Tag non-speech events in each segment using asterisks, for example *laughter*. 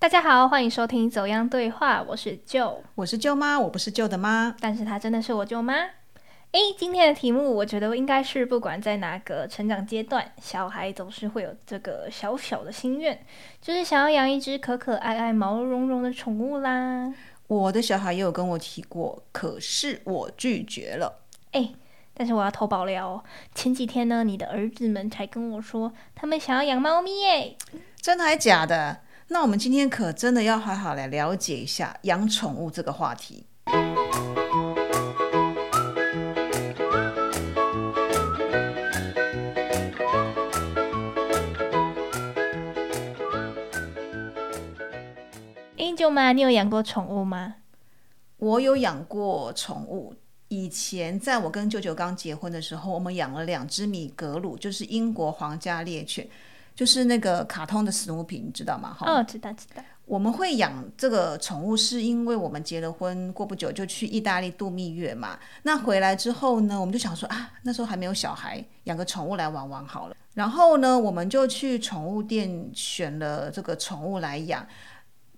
大家好，欢迎收听《走样对话》，我是舅，我是舅妈，我不是舅的妈，但是她真的是我舅妈。诶，今天的题目我觉得应该是不管在哪个成长阶段，小孩总是会有这个小小的心愿，就是想要养一只可可爱爱、毛茸茸的宠物啦。我的小孩也有跟我提过，可是我拒绝了。诶，但是我要投保了哦，前几天呢，你的儿子们才跟我说，他们想要养猫咪耶，真的还假的？那我们今天可真的要好好来了解一下养宠物这个话题。诶，舅妈，你有养过宠物吗？我有养过宠物，以前在我跟舅舅刚结婚的时候，我们养了两只米格鲁，就是英国皇家猎犬，就是那个卡通的史努比，你知道吗？哈，哦，知道知道。我们会养这个宠物，是因为我们结了婚，过不久就去意大利度蜜月嘛。那回来之后呢，我们就想说啊，那时候还没有小孩，养个宠物来玩玩好了。然后呢，我们就去宠物店选了这个宠物来养。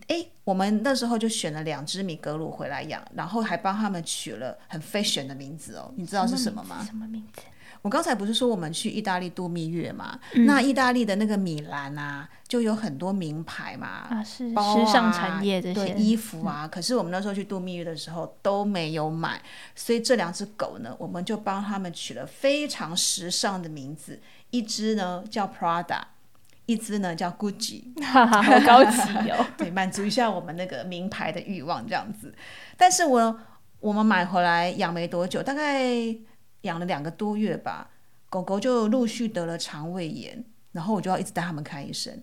诶，我们那时候就选了两只米格鲁回来养，然后还帮他们取了很 fashion 的名字哦。你知道是什么吗？什么名字？我刚才不是说我们去意大利度蜜月嘛？那意大利的那个米兰啊，就有很多名牌嘛，啊，是包时尚啊产业这对些衣服啊。可是我们那时候去度蜜月的时候都没有买，所以这两只狗呢，我们就帮他们取了非常时尚的名字，一只呢叫 Prada，一只呢叫 Gucci。*laughs* 哈哈，好高级哦。*laughs* 对，满足一下我们那个名牌的欲望这样子。但是我我们买回来养没多久，大概养了两个多月吧，狗狗就陆续得了肠胃炎，然后我就要一直带他们看医生。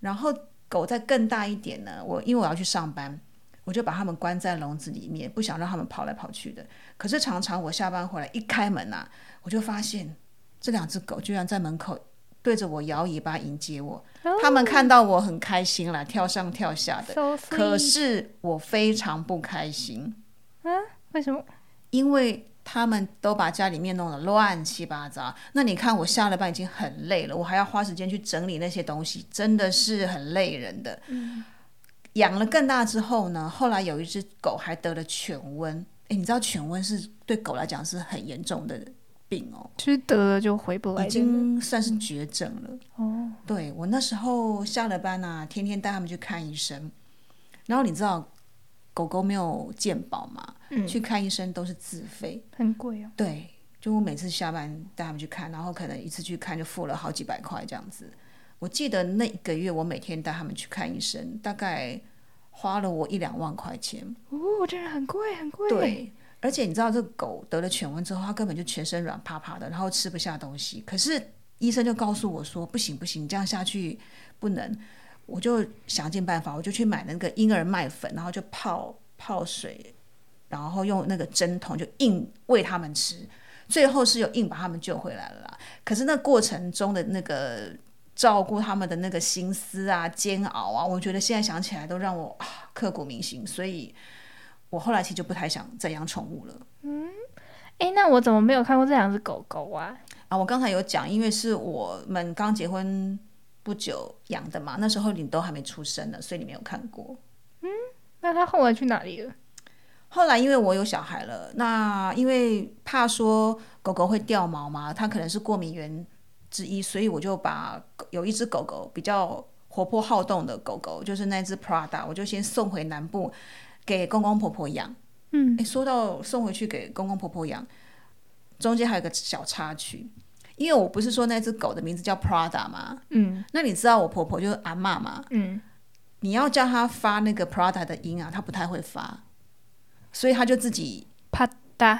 然后狗再更大一点呢，我因为我要去上班，我就把它们关在笼子里面，不想让它们跑来跑去的。可是常常我下班回来一开门呐、我就发现这两只狗居然在门口对着我摇尾巴迎接我。它们看到我很开心啦，跳上跳下的。So 可是我非常不开心，为什么？因为他们都把家里面弄得乱七八糟。那你看，我下了班已经很累了，我还要花时间去整理那些东西，真的是很累人的。养了更大之后呢，后来有一只狗还得了犬瘟。诶，你知道犬瘟是对狗来讲是很严重的病哦，其实得了就回不来已。经算是绝症了。哦，对我那时候下了班啊，天天带他们去看医生。然后你知道狗狗没有健保嘛，嗯去看医生都是自费。很贵哦。对，就我每次下班带他们去看，然后可能一次去看就付了好几百块这样子。我记得那一个月我每天带他们去看医生，大概花了我一两万块钱。哦，真的很贵，很贵。，对，而且你知道这个狗得了犬瘟之后，它根本就全身软趴趴的，然后吃不下东西。可是医生就告诉我说，不行不行，这样下去不能。我就想尽办法，我就去买那个婴儿麦粉，然后就泡泡水，然后用那个针筒就硬喂他们吃。最后是有硬把他们救回来了啦。可是那过程中的那个照顾他们的那个心思啊、煎熬啊，我觉得现在想起来都让我啊刻骨铭心。所以我后来其实就不太想再养宠物了嗯哎，那我怎么没有看过这两只狗狗啊？啊。我刚才有讲，因为是我们刚结婚不久养的嘛，那时候你都还没出生呢，所以你没有看过。嗯那他后来去哪里了？后来因为我有小孩了，那因为怕说狗狗会掉毛嘛，它可能是过敏源之一，所以我就把有一只狗狗比较活泼好动的狗狗，就是那只 Prada，我就先送回南部给公公婆婆养。嗯，诶，说到送回去给公公婆婆养，中间还有个小插曲，因为我不是说那只狗的名字叫 Prada 吗？嗯那你知道我婆婆就是阿妈嘛，嗯，你要叫她发那个 Prada 的音啊，她不太会发，所以她就自己啪嗒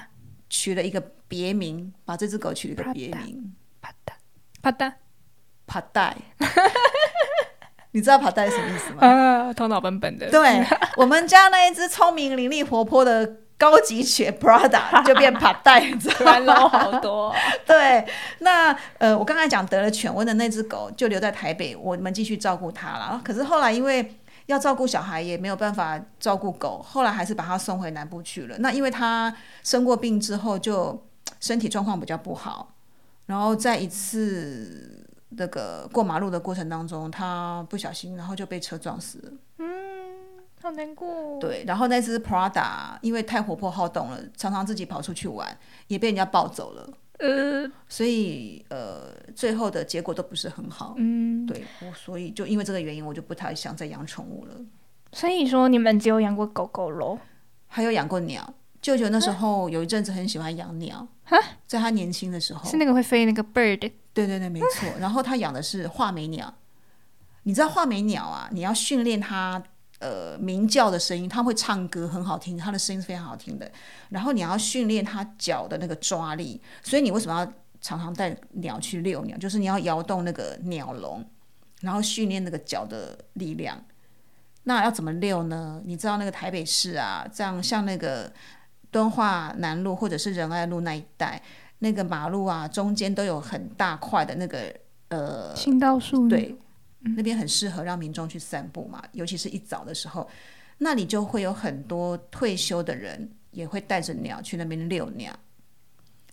取了一个别名，把这只狗取了一个别名啪嗒啪嗒帕带。*laughs* 你知道帕带是什么意思吗？啊，头脑笨笨的。对我们家那一只聪明伶俐活泼的高级犬 *laughs* Prada *laughs* 就变帕带，你知突道吗？然捞好多哦、*laughs* 对，那呃，我刚才讲得了犬瘟的那只狗就留在台北，我们继续照顾它了。可是后来因为要照顾小孩，也没有办法照顾狗，后来还是把它送回南部去了。那因为它生过病之后，就身体状况比较不好，然后在一次那个过马路的过程当中，它不小心，然后就被车撞死了。嗯，好难过。对，然后那只 Prada 因为太活泼好动了，常常自己跑出去玩，也被人家抱走了。呃，所以呃，最后的结果都不是很好。嗯，对，我所以就因为这个原因，我就不太想再养宠物了。所以说你们只有养过狗狗喽？还有养过鸟，舅舅那时候有一阵子很喜欢养鸟，在他年轻的时候，是那个会飞那个 bird？对对对，没错。然后他养的是画眉鸟，你知道画眉鸟啊？你要训练它呃鸣叫的声音，它会唱歌，很好听，它的声音是非常好听的。然后你要训练它脚的那个抓力，所以你为什么要常常带鸟去遛鸟？就是你要摇动那个鸟笼，然后训练那个脚的力量。那要怎么遛呢？你知道那个台北市啊，这样像那个敦化南路或者是仁爱路那一带，那个马路啊中间都有很大块的那个呃青道树。对，那边很适合让民众去散步嘛，尤其是一早的时候，那里就会有很多退休的人也会带着鸟去那边遛鸟。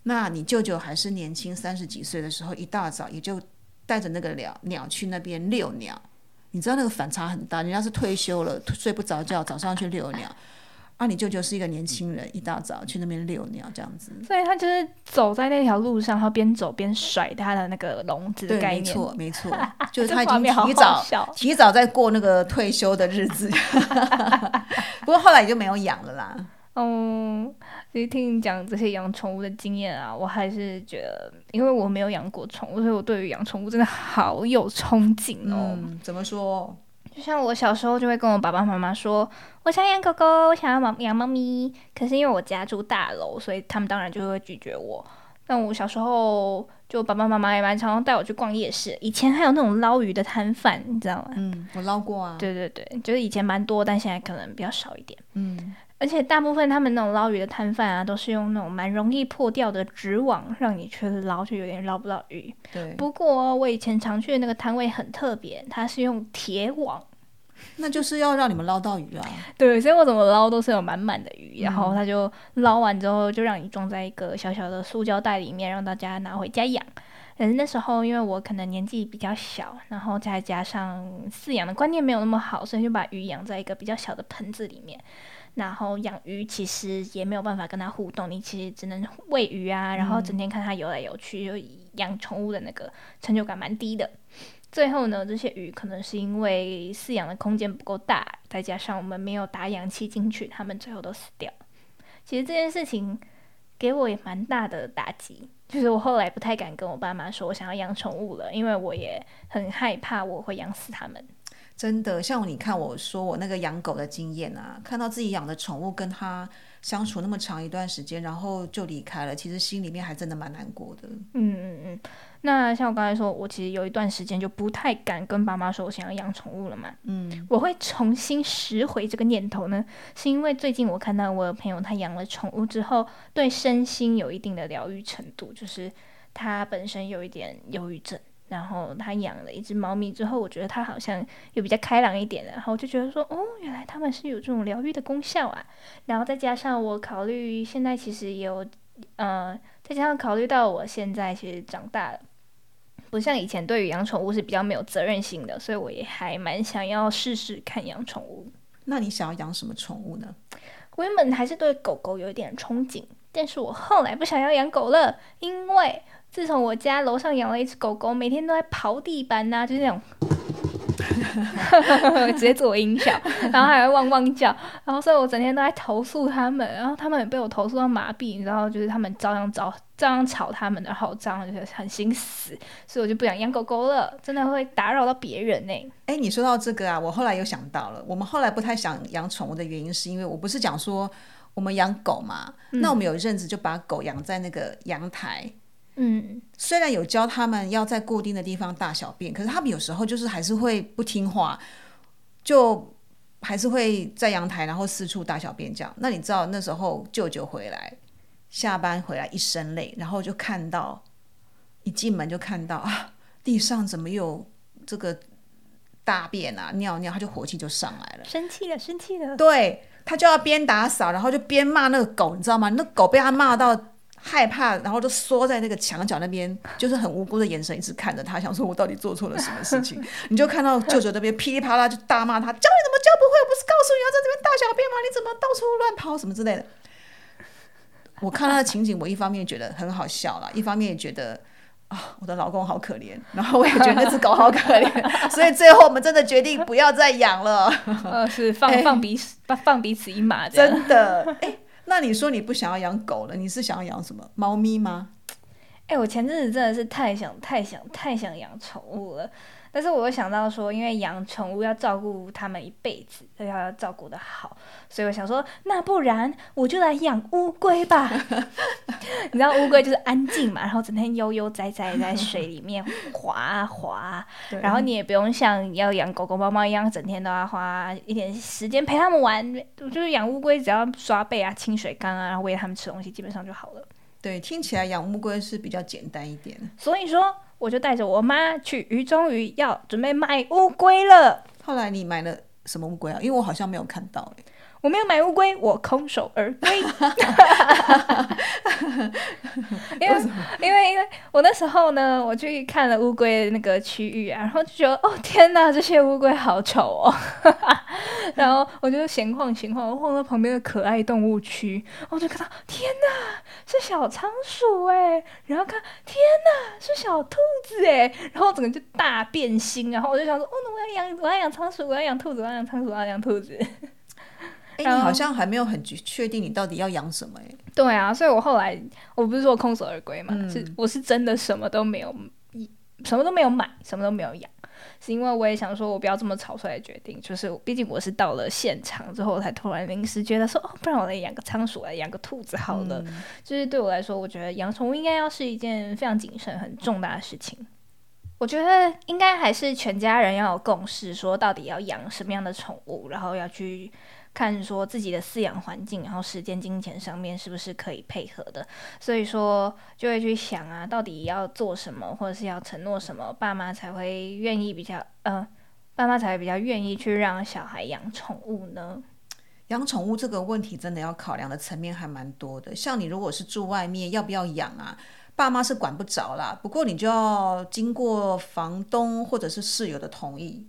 那你舅舅还是年轻三十几岁的时候，一大早也就带着那个鸟鸟去那边遛鸟。你知道那个反差很大，人家是退休了，睡不着觉，早上去遛鸟，啊，你舅舅是一个年轻人，一大早去那边遛鸟，这样子。所以他就是走在那条路上，他边走边甩他的那个笼子的对，概念。没错，没错，*laughs* 就是他已经提早提早在过那个退休的日子。*laughs* 不过后来也就没有养了啦。*laughs* 嗯，其实听你讲这些养宠物的经验啊，我还是觉得，因为我没有养过宠物，所以我对于养宠物真的好有憧憬哦。嗯，怎么说？就像我小时候就会跟我爸爸妈妈说，我想养狗狗，我想要猫养猫咪。可是因为我家住大楼，所以他们当然就会拒绝我。但我小时候就爸爸妈妈也蛮常常带我去逛夜市，以前还有那种捞鱼的摊贩，你知道吗？嗯，我捞过啊。对对对，就是以前蛮多，但现在可能比较少一点。嗯，而且大部分他们那种捞鱼的摊贩啊，都是用那种蛮容易破掉的纸网让你去捞，就有点捞不到鱼。对，不过我以前常去的那个摊位很特别，它是用铁网，那就是要让你们捞到鱼啊。对，所以我怎么捞都是有满满的鱼，然后他就捞完之后就让你装在一个小小的塑胶袋里面，让大家拿回家养。可是那时候因为我可能年纪比较小，然后再加上饲养的观念没有那么好，所以就把鱼养在一个比较小的盆子里面。然后养鱼其实也没有办法跟它互动，你其实只能喂鱼啊，然后整天看它游来游去，就养宠物的那个成就感蛮低的。最后呢，这些鱼可能是因为饲养的空间不够大，再加上我们没有打氧气进去，它们最后都死掉。其实这件事情给我也蛮大的打击，就是我后来不太敢跟我爸妈说我想要养宠物了，因为我也很害怕我会养死它们。真的，像你看我说我那个养狗的经验啊，看到自己养的宠物跟它相处那么长一段时间，然后就离开了，其实心里面还真的蛮难过的。嗯嗯嗯。那像我刚才说，我其实有一段时间就不太敢跟爸妈说我想要养宠物了嘛。嗯，我会重新拾回这个念头呢，是因为最近我看到我有朋友他养了宠物之后，对身心有一定的疗愈程度，就是他本身有一点忧郁症。然后他养了一只猫咪之后，我觉得他好像又比较开朗一点了。然后我就觉得说，哦，原来他们是有这种疗愈的功效啊。然后再加上我考虑现在其实也有，呃，再加上考虑到我现在其实长大了，不像以前对于养宠物是比较没有责任心的，所以我也还蛮想要试试看养宠物。那你想要养什么宠物呢？我原本还是对狗狗有一点憧憬，但是我后来不想要养狗了，因为。自从我家楼上养了一只狗狗，每天都在刨地板呐，就是那种，*laughs* 直接做音效，然后还会汪汪叫，然后所以我整天都在投诉他们，然后他们也被我投诉到麻痹，然后就是他们照样找，照样吵他们，然后这样就是很心死，所以我就不想养狗狗了，真的会打扰到别人呢。哎，你说到这个啊，我后来又想到了，我们后来不太想养宠物的原因，是因为我不是讲说我们养狗嘛，那我们有一阵子就把狗养在那个阳台。嗯，虽然有教他们要在固定的地方大小便，可是他们有时候就是还是会不听话，就还是会在阳台然后四处大小便这样。那你知道那时候舅舅回来，下班回来一身累，然后就看到一进门就看到啊，地上怎么有这个大便啊尿尿，他就火气就上来了，生气了，生气了。对他就要边打扫，然后就边骂那个狗，你知道吗？那狗被他骂到。害怕，然后就缩在那个墙角那边，*laughs* 就是很无辜的眼神一直看着他，想说我到底做错了什么事情？*laughs* 你就看到舅舅那边噼里啪啦就大骂他，教你怎么教不会？我不是告诉你要在这边大小便吗？你怎么到处乱跑什么之类的？我看到的情景，我一方面觉得很好笑了，一方面也觉得啊，我的老公好可怜，然后我也觉得那只狗好可怜，*laughs* 所以最后我们真的决定不要再养了。呃，是放放彼此放放彼此一马，真的。哎，那你说你不想要养狗了，你是想要养什么？猫咪吗？哎，我前阵子真的是太想太想太想养宠物了。但是我又想到说，因为养宠物要照顾它们一辈子，所以要照顾的好，所以我想说，那不然我就来养乌龟吧。*laughs* 你知道乌龟就是安静嘛，然后整天悠悠哉哉在水里面滑啊滑，然后你也不用像要养狗狗猫猫一样，整天都要花一点时间陪它们玩。就是养乌龟，只要刷背啊、清水缸啊，然后喂它们吃东西，基本上就好了。对，听起来养乌龟是比较简单一点。所以说。我就带着我妈去鱼中鱼要准备买乌龟了。后来你买了什么乌龟啊？因为我好像没有看到哎。我没有买乌龟，我空手而归。*laughs* 因为因为因为我那时候呢，我去看了乌龟的那个区域啊，然后就觉得哦天哪，这些乌龟好丑哦。*laughs* 然后我就闲晃闲晃，我晃到旁边的可爱动物区，我就看到天哪，是小仓鼠哎，然后看天哪，是小兔子哎，然后整个就大变心，然后我就想说，哦，我要养，我要养仓鼠，我要养兔子，我要养仓鼠，我要养兔子。哎，你好像还没有很确定你到底要养什么哎。对啊，所以我后来我不是说空手而归嘛，是我是真的什么都没有，什么都没有买，什么都没有养，是因为我也想说我不要这么草率的决定，就是毕竟我是到了现场之后才突然临时觉得说，哦，不然我来养个仓鼠，来养个兔子好了。就是对我来说，我觉得养宠物应该要是一件非常谨慎、很重大的事情。我觉得应该还是全家人要有共识，说到底要养什么样的宠物，然后要去。看说自己的饲养环境，然后时间、金钱上面是不是可以配合的，所以说就会去想啊，到底要做什么，或者是要承诺什么，爸妈才会愿意比较，呃，爸妈才会比较愿意去让小孩养宠物呢？养宠物这个问题真的要考量的层面还蛮多的，像你如果是住外面，要不要养啊？爸妈是管不着啦，不过你就要经过房东或者是室友的同意。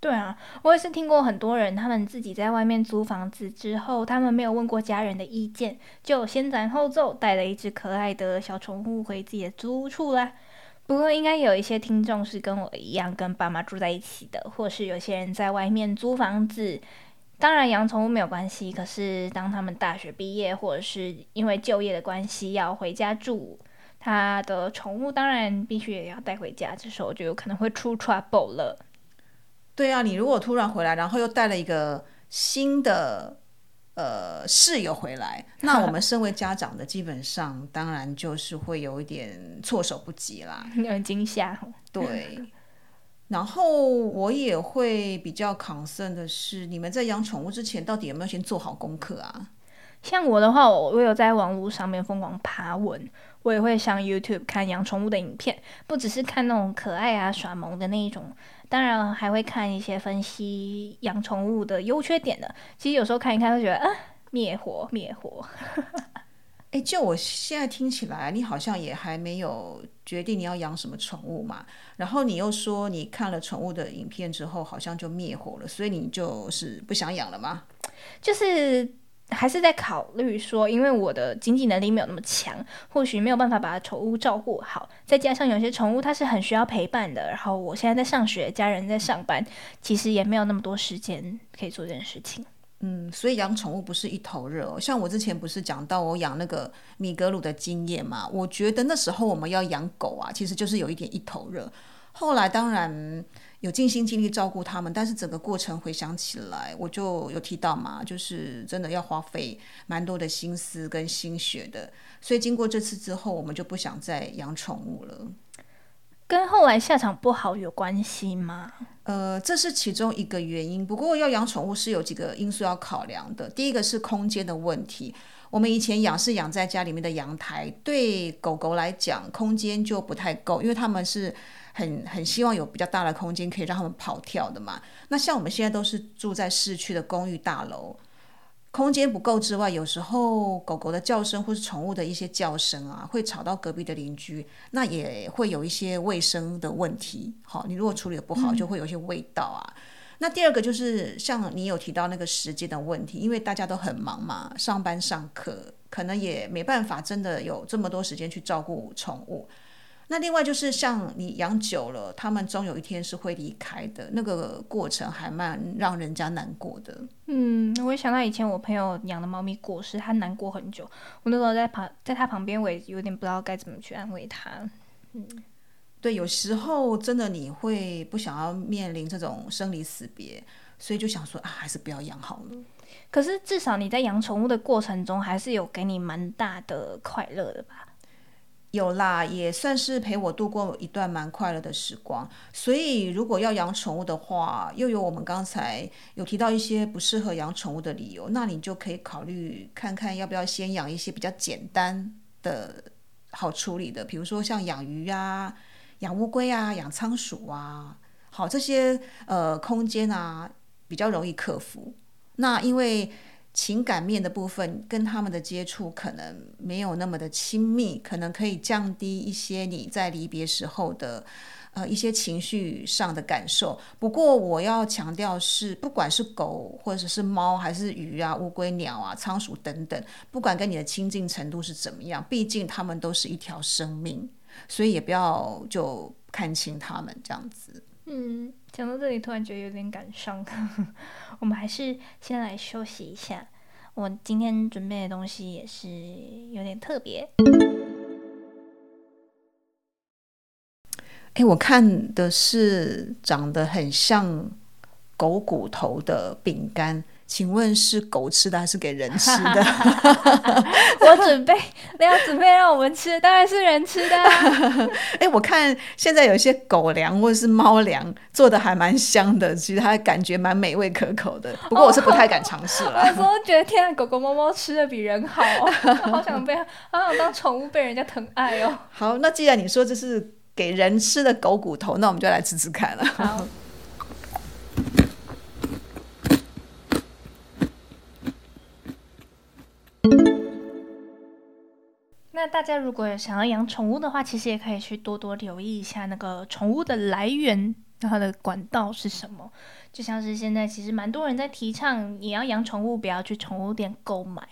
对啊，我也是听过很多人，他们自己在外面租房子之后，他们没有问过家人的意见，就先斩后奏带了一只可爱的小宠物回自己的租屋处啦。不过，应该有一些听众是跟我一样跟爸妈住在一起的，或是有些人在外面租房子。当然，养宠物没有关系，可是当他们大学毕业，或者是因为就业的关系要回家住，他的宠物当然必须也要带回家，这时候就有可能会出 trouble 了。对啊，你如果突然回来，然后又带了一个新的呃室友回来，那我们身为家长的，基本上当然就是会有一点措手不及啦，*laughs* 有点惊吓。对，然后我也会比较 concern 的是，你们在养宠物之前，到底有没有先做好功课啊？像我的话，我我有在网络上面疯狂爬文，我也会上 YouTube 看养宠物的影片，不只是看那种可爱啊耍萌的那一种。当然还会看一些分析养宠物的优缺点的。其实有时候看一看，会觉得啊，灭火灭火。*laughs* 哎，就我现在听起来，你好像也还没有决定你要养什么宠物嘛。然后你又说你看了宠物的影片之后，好像就灭火了，所以你就是不想养了吗？就是。还是在考虑说，因为我的经济能力没有那么强，或许没有办法把宠物照顾好。再加上有些宠物它是很需要陪伴的，然后我现在在上学，家人在上班，其实也没有那么多时间可以做这件事情。嗯，所以养宠物不是一头热。像我之前不是讲到我养那个米格鲁的经验嘛？我觉得那时候我们要养狗啊，其实就是有一点一头热。后来当然。有尽心尽力照顾他们，但是整个过程回想起来，我就有提到嘛，就是真的要花费蛮多的心思跟心血的。所以经过这次之后，我们就不想再养宠物了。跟后来下场不好有关系吗？呃，这是其中一个原因。不过要养宠物是有几个因素要考量的。第一个是空间的问题。我们以前养是养在家里面的阳台，对狗狗来讲，空间就不太够，因为他们是。很很希望有比较大的空间可以让他们跑跳的嘛。那像我们现在都是住在市区的公寓大楼，空间不够之外，有时候狗狗的叫声或是宠物的一些叫声啊，会吵到隔壁的邻居，那也会有一些卫生的问题。好，你如果处理的不好，就会有一些味道啊。那第二个就是像你有提到那个时间的问题，因为大家都很忙嘛，上班上课，可能也没办法真的有这么多时间去照顾宠物。那另外就是像你养久了，他们终有一天是会离开的，那个过程还蛮让人家难过的。嗯，我也想到以前我朋友养的猫咪过世，他难过很久。我那时候在旁，在他旁边，我也有点不知道该怎么去安慰他。嗯，对，有时候真的你会不想要面临这种生离死别，所以就想说啊，还是不要养好了。可是至少你在养宠物的过程中，还是有给你蛮大的快乐的吧？有啦，也算是陪我度过一段蛮快乐的时光。所以，如果要养宠物的话，又有我们刚才有提到一些不适合养宠物的理由，那你就可以考虑看看要不要先养一些比较简单的、好处理的，比如说像养鱼啊、养乌龟啊、养仓鼠啊，好这些呃空间啊比较容易克服。那因为。情感面的部分跟他们的接触可能没有那么的亲密，可能可以降低一些你在离别时候的呃一些情绪上的感受。不过我要强调是，不管是狗或者是猫，还是鱼啊、乌龟、鸟啊、仓鼠等等，不管跟你的亲近程度是怎么样，毕竟他们都是一条生命，所以也不要就看清他们这样子。嗯，讲到这里突然觉得有点感伤，我们还是先来休息一下。我今天准备的东西也是有点特别。哎，我看的是长得很像狗骨头的饼干。请问是狗吃的还是给人吃的？*laughs* 我准备那要准备让我们吃，当然是人吃的。*laughs* 哎，我看现在有一些狗粮或者是猫粮做的还蛮香的，其实它感觉蛮美味可口的。不过我是不太敢尝试了。有时候觉得天啊，狗狗猫猫吃的比人好，*laughs* 好想被，好想当宠物被人家疼爱哦。好，那既然你说这是给人吃的狗骨头，那我们就来吃吃看了。那大家如果想要养宠物的话，其实也可以去多多留意一下那个宠物的来源，它的管道是什么。就像是现在，其实蛮多人在提倡，你要养宠物，不要去宠物店购买。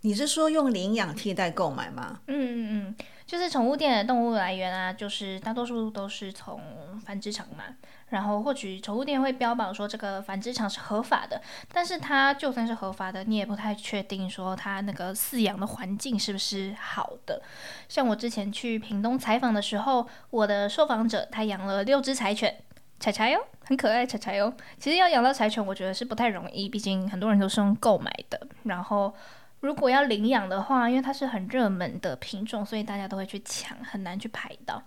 你是说用领养替代购买吗？嗯嗯嗯，就是宠物店的动物来源啊，就是大多数都是从繁殖场嘛。然后或许宠物店会标榜说这个繁殖场是合法的，但是它就算是合法的，你也不太确定说它那个饲养的环境是不是好的。像我之前去屏东采访的时候，我的受访者他养了六只柴犬，柴柴哟，很可爱，柴柴哟。其实要养到柴犬，我觉得是不太容易，毕竟很多人都是用购买的。然后如果要领养的话，因为它是很热门的品种，所以大家都会去抢，很难去排到。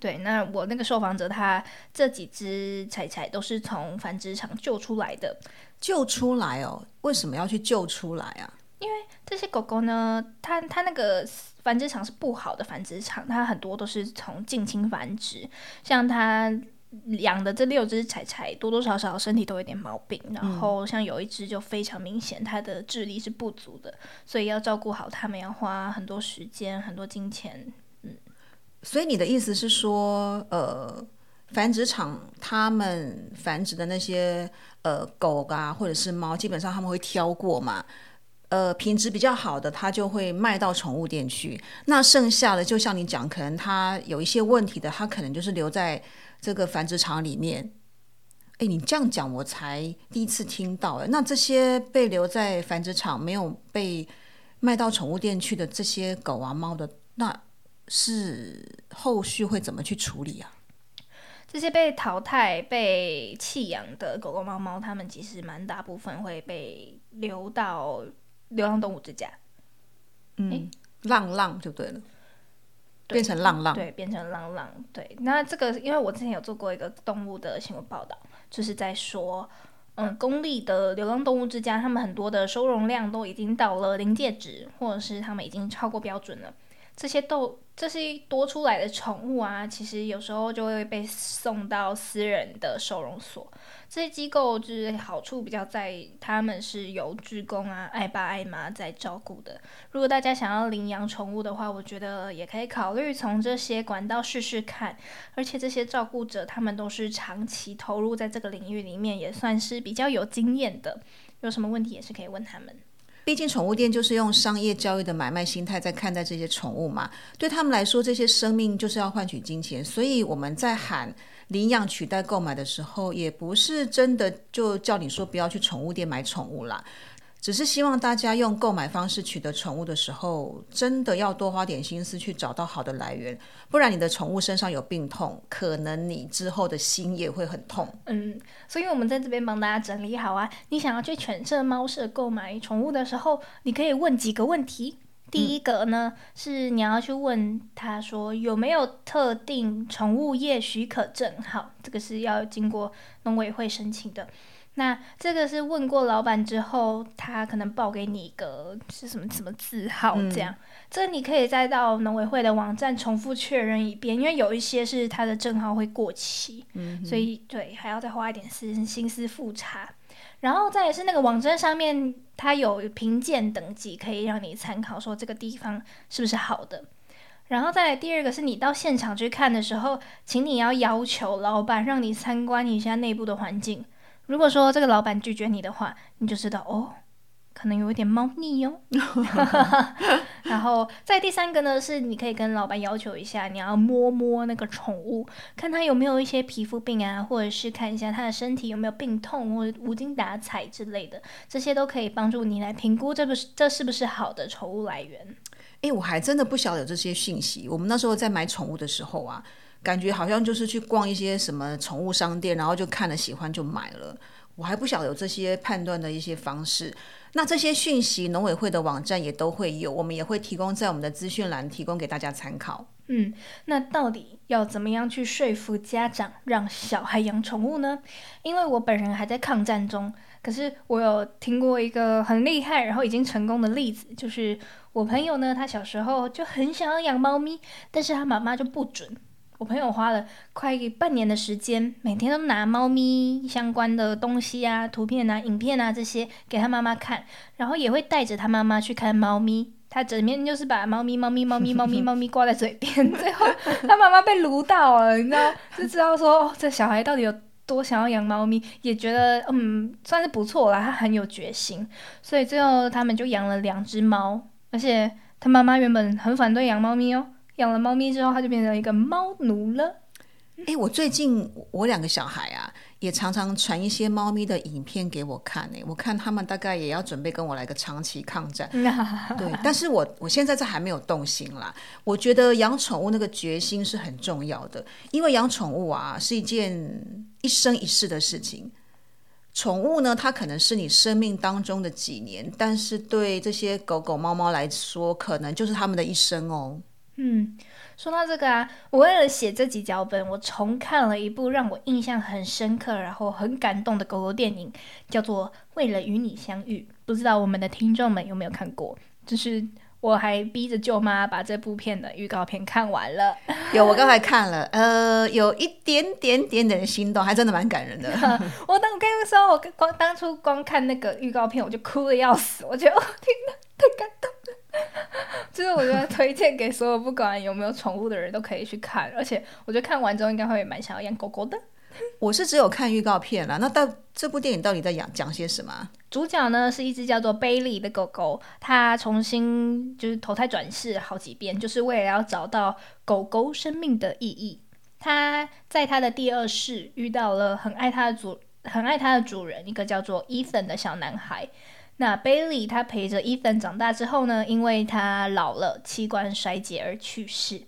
对，那我那个受访者，他这几只柴柴都是从繁殖场救出来的，救出来哦？为什么要去救出来啊？因为这些狗狗呢，它它那个繁殖场是不好的繁殖场，它很多都是从近亲繁殖，像它养的这六只柴柴，多多少少身体都有点毛病，然后像有一只就非常明显，它的智力是不足的，所以要照顾好它们，要花很多时间、很多金钱。所以你的意思是说，呃，繁殖场他们繁殖的那些呃狗啊，或者是猫，基本上他们会挑过嘛，呃，品质比较好的，他就会卖到宠物店去。那剩下的，就像你讲，可能他有一些问题的，他可能就是留在这个繁殖场里面。哎，你这样讲，我才第一次听到。哎，那这些被留在繁殖场没有被卖到宠物店去的这些狗啊猫的，那。是后续会怎么去处理啊？这些被淘汰、被弃养的狗狗、猫猫，它们其实蛮大部分会被留到流浪动物之家。嗯，浪浪就对了，变成浪浪，对，变成浪浪。对，那这个因为我之前有做过一个动物的新闻报道，就是在说，嗯，公立的流浪动物之家，他们很多的收容量都已经到了临界值，或者是他们已经超过标准了。这些都这些多出来的宠物啊，其实有时候就会被送到私人的收容所。这些机构就是好处比较在，他们是由职工啊、爱爸爱妈在照顾的。如果大家想要领养宠物的话，我觉得也可以考虑从这些管道试试看。而且这些照顾者他们都是长期投入在这个领域里面，也算是比较有经验的。有什么问题也是可以问他们。毕竟宠物店就是用商业交易的买卖心态在看待这些宠物嘛，对他们来说，这些生命就是要换取金钱，所以我们在喊。领养取代购买的时候，也不是真的就叫你说不要去宠物店买宠物啦，只是希望大家用购买方式取得宠物的时候，真的要多花点心思去找到好的来源，不然你的宠物身上有病痛，可能你之后的心也会很痛。嗯，所以我们在这边帮大家整理好啊，你想要去犬舍、猫舍购买宠物的时候，你可以问几个问题。第一个呢，是你要去问他说有没有特定宠物业许可证，好，这个是要经过农委会申请的。那这个是问过老板之后，他可能报给你一个是什么什么字号这样，这你可以再到农委会的网站重复确认一遍，因为有一些是他的证号会过期，所以对还要再花一点思心思复查。然后再是那个网站上面，它有评鉴等级，可以让你参考，说这个地方是不是好的。然后再来第二个是你到现场去看的时候，请你要要求老板让你参观一下内部的环境。如果说这个老板拒绝你的话，你就知道哦。可能有一点猫腻哦，*laughs* 然后在第三个呢，是你可以跟老板要求一下，你要摸摸那个宠物，看它有没有一些皮肤病啊，或者是看一下它的身体有没有病痛或者无精打采之类的，这些都可以帮助你来评估这个这是不是好的宠物来源。哎，我还真的不晓得这些信息。我们那时候在买宠物的时候啊，感觉好像就是去逛一些什么宠物商店，然后就看了喜欢就买了。我还不晓得有这些判断的一些方式。那这些讯息，农委会的网站也都会有，我们也会提供在我们的资讯栏，提供给大家参考。嗯，那到底要怎么样去说服家长让小孩养宠物呢？因为我本人还在抗战中，可是我有听过一个很厉害，然后已经成功的例子，就是我朋友呢，他小时候就很想要养猫咪，但是他妈妈就不准。我朋友花了快半年的时间，每天都拿猫咪相关的东西啊、图片啊、影片啊这些给他妈妈看，然后也会带着他妈妈去看猫咪。他整天就是把猫咪、猫咪、猫咪、猫咪、猫咪挂在嘴边，最后他妈妈被撸到了，你知道，就知道说这小孩到底有多想要养猫咪，也觉得嗯算是不错啦，他很有决心，所以最后他们就养了两只猫，而且他妈妈原本很反对养猫咪哦。养了猫咪之后，它就变成一个猫奴了。哎，我最近我两个小孩啊，也常常传一些猫咪的影片给我看。哎，我看他们大概也要准备跟我来个长期抗战。*laughs* 对，但是我我现在这还没有动心啦。我觉得养宠物那个决心是很重要的，因为养宠物啊是一件一生一世的事情。宠物呢，它可能是你生命当中的几年，但是对这些狗狗、猫猫来说，可能就是他们的一生哦。嗯，说到这个啊，我为了写这集脚本，我重看了一部让我印象很深刻，然后很感动的狗狗电影，叫做《为了与你相遇》。不知道我们的听众们有没有看过？就是我还逼着舅妈把这部片的预告片看完了。*laughs* 有，我刚才看了，呃，有一点点点点的心动，还真的蛮感人的。*laughs* 我当我跟你说，我光当初光看那个预告片，我就哭的要死，我觉得天哪，太感。*laughs* 就是我觉得推荐给所有不管有没有宠物的人都可以去看，而且我觉得看完之后应该会蛮想要养狗狗的。*laughs* 我是只有看预告片了，那到这部电影到底在讲讲些什么？主角呢是一只叫做贝利的狗狗，它重新就是投胎转世好几遍，就是为了要找到狗狗生命的意义。它在它的第二世遇到了很爱它的主很爱它的主人，一个叫做伊森的小男孩。那 Bailey 他陪着 Ethan 长大之后呢，因为他老了，器官衰竭而去世。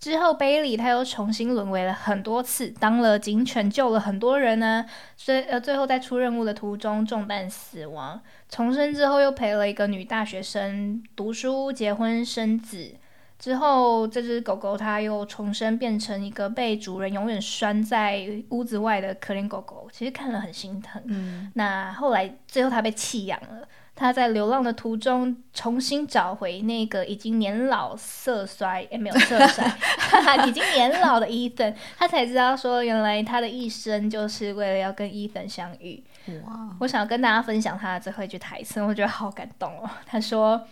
之后，Bailey 他又重新沦为了很多次，当了警犬，救了很多人呢。虽呃，最后在出任务的途中中弹死亡。重生之后，又陪了一个女大学生读书、结婚、生子。之后，这只狗狗它又重生，变成一个被主人永远拴在屋子外的可怜狗狗。其实看了很心疼。嗯。那后来最后它被弃养了，它在流浪的途中重新找回那个已经年老色衰，也没有色衰，已经年老的伊森，他才知道说，原来他的一生就是为了要跟伊森相遇。哇！我想要跟大家分享他的最后一句台词，我觉得好感动哦。他说：“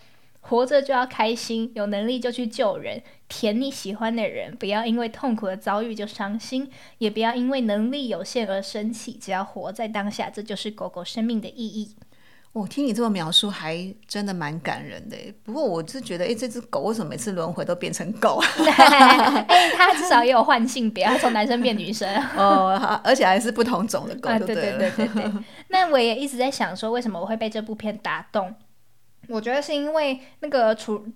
活着就要开心，有能力就去救人，舔你喜欢的人，不要因为痛苦的遭遇就伤心，也不要因为能力有限而生气。只要活在当下，这就是狗狗生命的意义。”我听你这么描述，还真的蛮感人的。不过我是觉得，哎，这只狗为什么每次轮回都变成狗？*laughs* 哎，它至少也有换性别，它从男生变女生。*laughs* 哦，而且还是不同种的狗，对对对对对。那我也一直在想，说为什么我会被这部片打动？我觉得是因为那个主，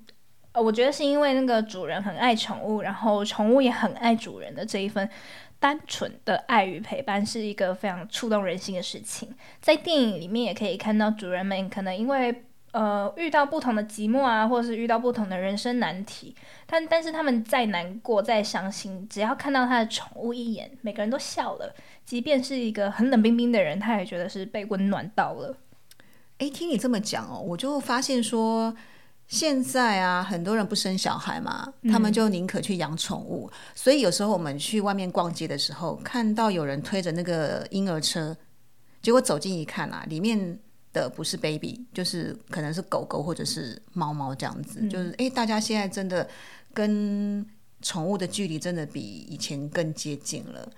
呃，我觉得是因为那个主人很爱宠物，然后宠物也很爱主人的这一份。单纯的爱与陪伴是一个非常触动人心的事情，在电影里面也可以看到主人们可能因为呃遇到不同的寂寞啊，或是遇到不同的人生难题，但但是他们再难过再伤心，只要看到他的宠物一眼，每个人都笑了，即便是一个很冷冰冰的人，他也觉得是被温暖到了。诶，听你这么讲哦，我就发现说。现在啊，很多人不生小孩嘛，他们就宁可去养宠物。所以有时候我们去外面逛街的时候，看到有人推着那个婴儿车，结果走近一看啊，里面的不是 baby，就是可能是狗狗或者是猫猫这样子。就是哎，大家现在真的跟宠物的距离真的比以前更接近了。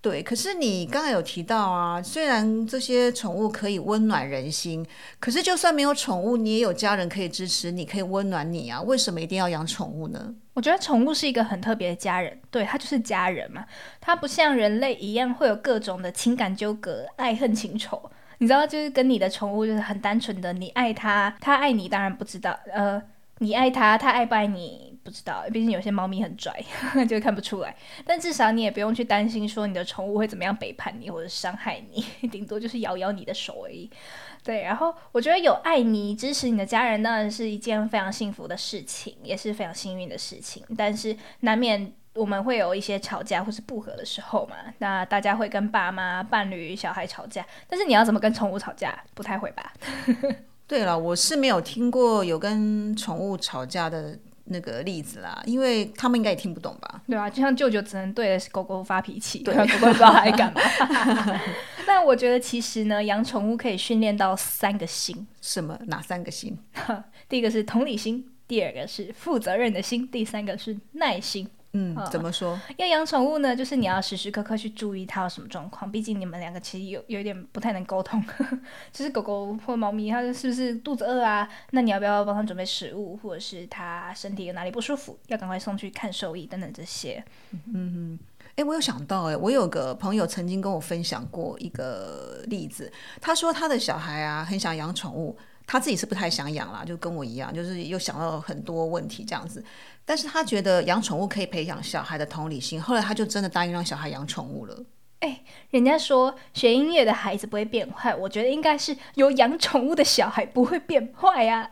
对，可是你刚才有提到啊，虽然这些宠物可以温暖人心，可是就算没有宠物，你也有家人可以支持你，可以温暖你啊。为什么一定要养宠物呢？我觉得宠物是一个很特别的家人，对，它就是家人嘛。它不像人类一样会有各种的情感纠葛、爱恨情仇。你知道，就是跟你的宠物就是很单纯的，你爱它，它爱你，当然不知道，呃。你爱它，它爱不爱你不知道，毕竟有些猫咪很拽，*laughs* 就看不出来。但至少你也不用去担心说你的宠物会怎么样背叛你或者伤害你，*laughs* 顶多就是咬咬你的手而已。对，然后我觉得有爱你、支持你的家人，当然是一件非常幸福的事情，也是非常幸运的事情。但是难免我们会有一些吵架或是不和的时候嘛。那大家会跟爸妈、伴侣、小孩吵架，但是你要怎么跟宠物吵架？不太会吧？对了，我是没有听过有跟宠物吵架的那个例子啦，因为他们应该也听不懂吧？对啊，就像舅舅只能对着狗狗发脾气，对，狗狗不知道在干嘛。*laughs* 那我觉得其实呢，养宠物可以训练到三个心。什么？哪三个心？*laughs* 第一个是同理心，第二个是负责任的心，第三个是耐心。嗯，怎么说？要养宠物呢，就是你要时时刻刻去注意它有什么状况。毕竟你们两个其实有有一点不太能沟通。*laughs* 就是狗狗或猫咪，它是不是肚子饿啊？那你要不要帮它准备食物，或者是它身体有哪里不舒服，要赶快送去看兽医等等这些。嗯嗯，哎，我有想到，哎，我有个朋友曾经跟我分享过一个例子，他说他的小孩啊很想养宠物。他自己是不太想养啦，就跟我一样，就是又想到很多问题这样子。但是他觉得养宠物可以培养小孩的同理心，后来他就真的答应让小孩养宠物了。哎，人家说学音乐的孩子不会变坏，我觉得应该是有养宠物的小孩不会变坏呀。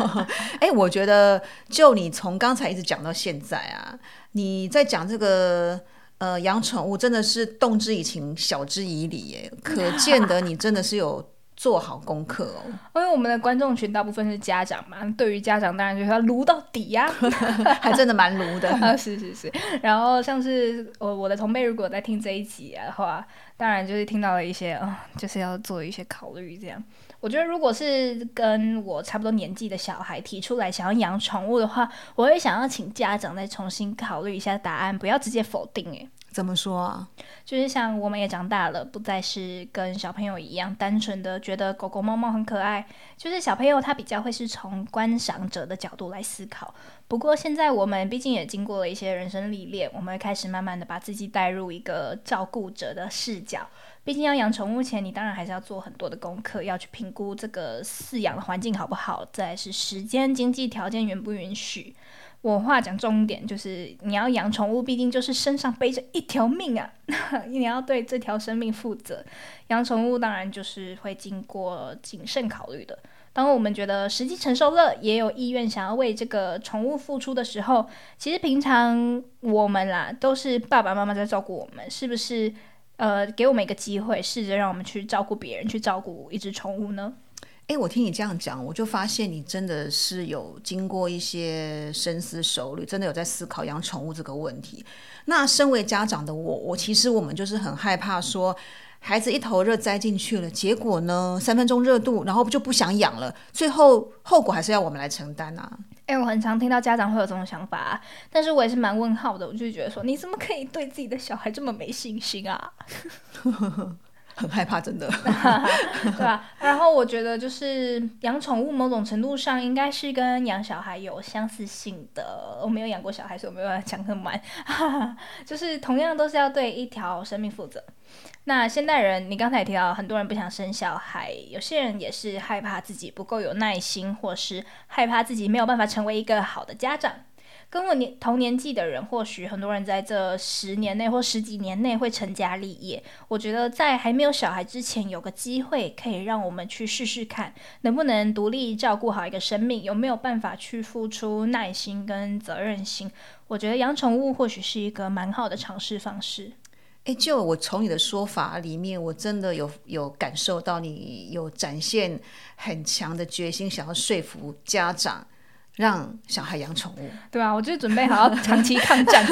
*laughs* 哎，我觉得就你从刚才一直讲到现在啊，你在讲这个呃养宠物真的是动之以情，晓之以理，耶，可见得你真的是有。做好功课哦，因为我们的观众群大部分是家长嘛，对于家长当然就是要撸到底呀，*laughs* 还真的蛮撸的。*laughs* 是是是，然后像是我我的同辈如果在听这一集的话，当然就是听到了一些啊，就是要做一些考虑。这样，我觉得如果是跟我差不多年纪的小孩提出来想要养宠物的话，我会想要请家长再重新考虑一下答案，不要直接否定。诶。怎么说啊？就是像我们也长大了，不再是跟小朋友一样单纯的觉得狗狗猫猫很可爱。就是小朋友他比较会是从观赏者的角度来思考。不过现在我们毕竟也经过了一些人生历练，我们会开始慢慢的把自己带入一个照顾者的视角。毕竟要养宠物前，你当然还是要做很多的功课，要去评估这个饲养的环境好不好，再是时间、经济条件允不允许。我话讲重点，就是你要养宠物，毕竟就是身上背着一条命啊，*laughs* 你要对这条生命负责。养宠物当然就是会经过谨慎考虑的。当我们觉得时机成熟了，也有意愿想要为这个宠物付出的时候，其实平常我们啦都是爸爸妈妈在照顾我们，是不是？呃，给我们一个机会，试着让我们去照顾别人，去照顾一只宠物呢？哎，我听你这样讲，我就发现你真的是有经过一些深思熟虑，真的有在思考养宠物这个问题。那身为家长的我，我其实我们就是很害怕说，孩子一头热栽进去了，结果呢三分钟热度，然后就不想养了，最后后果还是要我们来承担啊。哎，我很常听到家长会有这种想法，但是我也是蛮问号的，我就觉得说，你怎么可以对自己的小孩这么没信心啊？*laughs* 很害怕，真的，*laughs* 对吧？然后我觉得就是养宠物，某种程度上应该是跟养小孩有相似性的。我没有养过小孩，所以我没有办法讲很满。*laughs* 就是同样都是要对一条生命负责。那现代人，你刚才也提到，很多人不想生小孩，有些人也是害怕自己不够有耐心，或是害怕自己没有办法成为一个好的家长。跟我年同年纪的人，或许很多人在这十年内或十几年内会成家立业。我觉得在还没有小孩之前，有个机会可以让我们去试试看，能不能独立照顾好一个生命，有没有办法去付出耐心跟责任心。我觉得养宠物或许是一个蛮好的尝试方式。诶，就我从你的说法里面，我真的有有感受到你有展现很强的决心，想要说服家长。让小孩养宠物，对啊，我就准备好要长期抗战。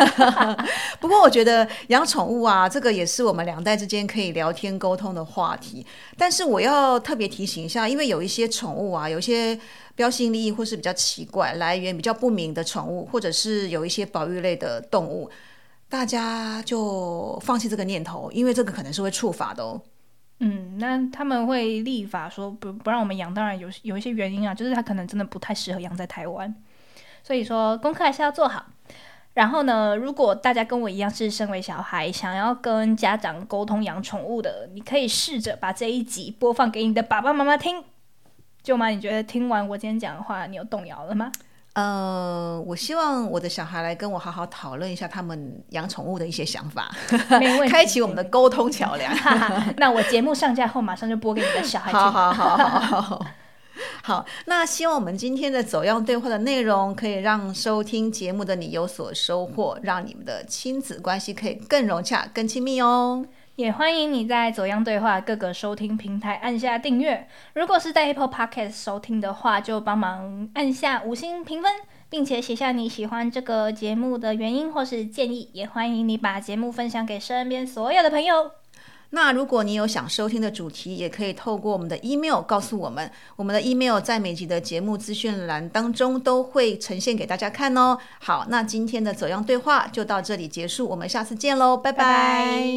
*laughs* 不过我觉得养宠物啊，这个也是我们两代之间可以聊天沟通的话题。但是我要特别提醒一下，因为有一些宠物啊，有一些标新立异或是比较奇怪、来源比较不明的宠物，或者是有一些保育类的动物，大家就放弃这个念头，因为这个可能是会触法的哦。嗯，那他们会立法说不不让我们养，当然有有一些原因啊，就是它可能真的不太适合养在台湾，所以说功课还是要做好。然后呢，如果大家跟我一样是身为小孩，想要跟家长沟通养宠物的，你可以试着把这一集播放给你的爸爸妈妈听。舅妈，你觉得听完我今天讲的话，你有动摇了吗？呃，我希望我的小孩来跟我好好讨论一下他们养宠物的一些想法，开启我们的沟通桥梁。*laughs* 那我节目上架后，马上就播给你的小孩听。好好好好好。好，那希望我们今天的走样对话的内容，可以让收听节目的你有所收获，让你们的亲子关系可以更融洽、更亲密哦。也欢迎你在走样对话各个收听平台按下订阅。如果是在 Apple Podcast 收听的话，就帮忙按下五星评分，并且写下你喜欢这个节目的原因或是建议。也欢迎你把节目分享给身边所有的朋友。那如果你有想收听的主题，也可以透过我们的 email 告诉我们。我们的 email 在每集的节目资讯栏当中都会呈现给大家看哦。好，那今天的走样对话就到这里结束，我们下次见喽，拜拜。